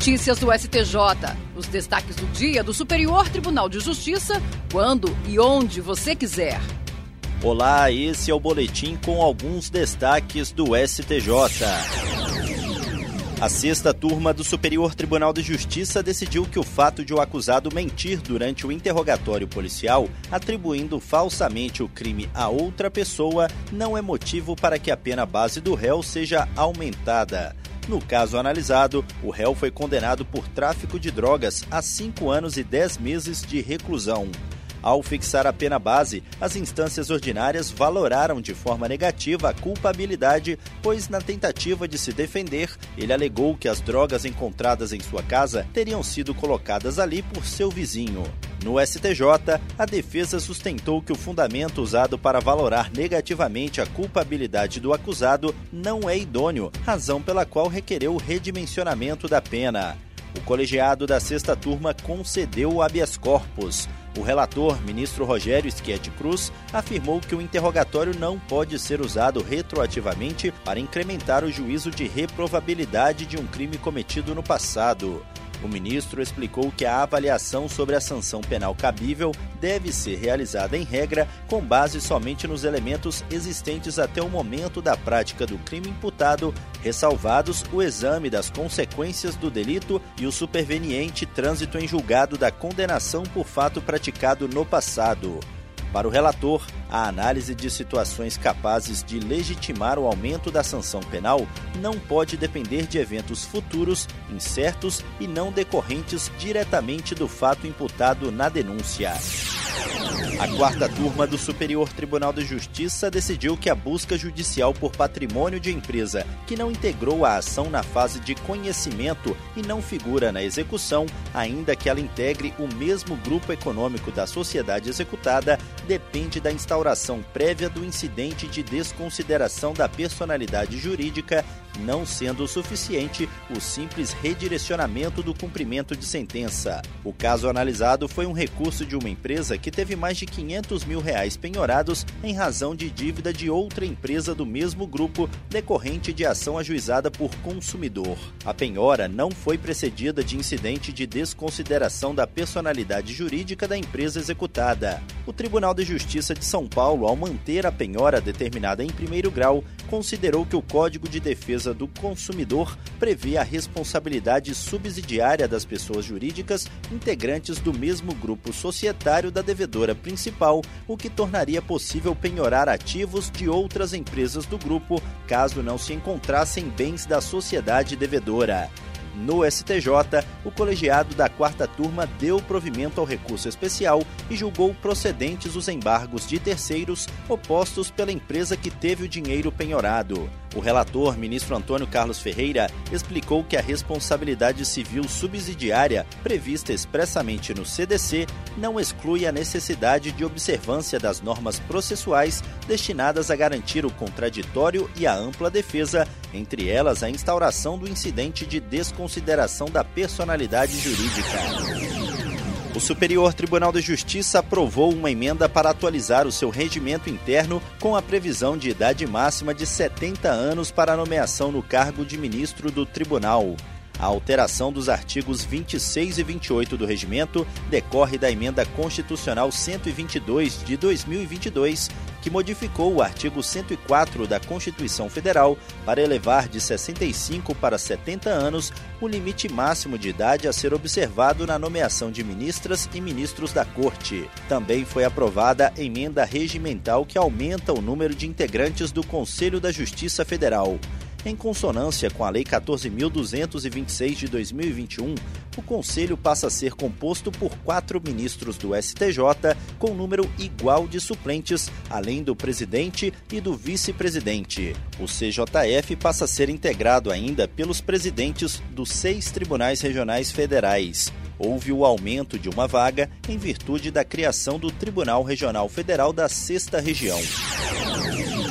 Notícias do STJ. Os destaques do dia do Superior Tribunal de Justiça, quando e onde você quiser. Olá, esse é o boletim com alguns destaques do STJ. A sexta turma do Superior Tribunal de Justiça decidiu que o fato de o acusado mentir durante o interrogatório policial, atribuindo falsamente o crime a outra pessoa, não é motivo para que a pena base do réu seja aumentada. No caso analisado, o réu foi condenado por tráfico de drogas a cinco anos e dez meses de reclusão. Ao fixar a pena base, as instâncias ordinárias valoraram de forma negativa a culpabilidade, pois, na tentativa de se defender, ele alegou que as drogas encontradas em sua casa teriam sido colocadas ali por seu vizinho. No STJ, a defesa sustentou que o fundamento usado para valorar negativamente a culpabilidade do acusado não é idôneo, razão pela qual requereu o redimensionamento da pena. O colegiado da sexta turma concedeu o habeas corpus. O relator, ministro Rogério Schietti Cruz, afirmou que o interrogatório não pode ser usado retroativamente para incrementar o juízo de reprovabilidade de um crime cometido no passado. O ministro explicou que a avaliação sobre a sanção penal cabível deve ser realizada em regra com base somente nos elementos existentes até o momento da prática do crime imputado, ressalvados o exame das consequências do delito e o superveniente trânsito em julgado da condenação por fato praticado no passado. Para o relator, a análise de situações capazes de legitimar o aumento da sanção penal não pode depender de eventos futuros, incertos e não decorrentes diretamente do fato imputado na denúncia. A quarta turma do Superior Tribunal de Justiça decidiu que a busca judicial por patrimônio de empresa que não integrou a ação na fase de conhecimento e não figura na execução, ainda que ela integre o mesmo grupo econômico da sociedade executada, depende da instauração prévia do incidente de desconsideração da personalidade jurídica não sendo o suficiente o simples redirecionamento do cumprimento de sentença. O caso analisado foi um recurso de uma empresa que teve mais de 500 mil reais penhorados em razão de dívida de outra empresa do mesmo grupo decorrente de ação ajuizada por consumidor. A penhora não foi precedida de incidente de desconsideração da personalidade jurídica da empresa executada. O Tribunal de Justiça de São Paulo, ao manter a penhora determinada em primeiro grau, considerou que o Código de Defesa do Consumidor prevê a responsabilidade subsidiária das pessoas jurídicas integrantes do mesmo grupo societário da devedora principal, o que tornaria possível penhorar ativos de outras empresas do grupo caso não se encontrassem bens da sociedade devedora. No STJ, o colegiado da quarta turma deu provimento ao recurso especial e julgou procedentes os embargos de terceiros opostos pela empresa que teve o dinheiro penhorado. O relator, ministro Antônio Carlos Ferreira, explicou que a responsabilidade civil subsidiária, prevista expressamente no CDC, não exclui a necessidade de observância das normas processuais destinadas a garantir o contraditório e a ampla defesa, entre elas a instauração do incidente de desconsideração da personalidade jurídica. O Superior Tribunal de Justiça aprovou uma emenda para atualizar o seu regimento interno com a previsão de idade máxima de 70 anos para a nomeação no cargo de ministro do tribunal. A alteração dos artigos 26 e 28 do regimento decorre da emenda constitucional 122 de 2022, que modificou o artigo 104 da Constituição Federal para elevar de 65 para 70 anos o limite máximo de idade a ser observado na nomeação de ministras e ministros da Corte. Também foi aprovada emenda regimental que aumenta o número de integrantes do Conselho da Justiça Federal. Em consonância com a Lei 14.226 de 2021, o Conselho passa a ser composto por quatro ministros do STJ, com número igual de suplentes, além do presidente e do vice-presidente. O CJF passa a ser integrado ainda pelos presidentes dos seis tribunais regionais federais houve o aumento de uma vaga em virtude da criação do Tribunal Regional Federal da Sexta Região.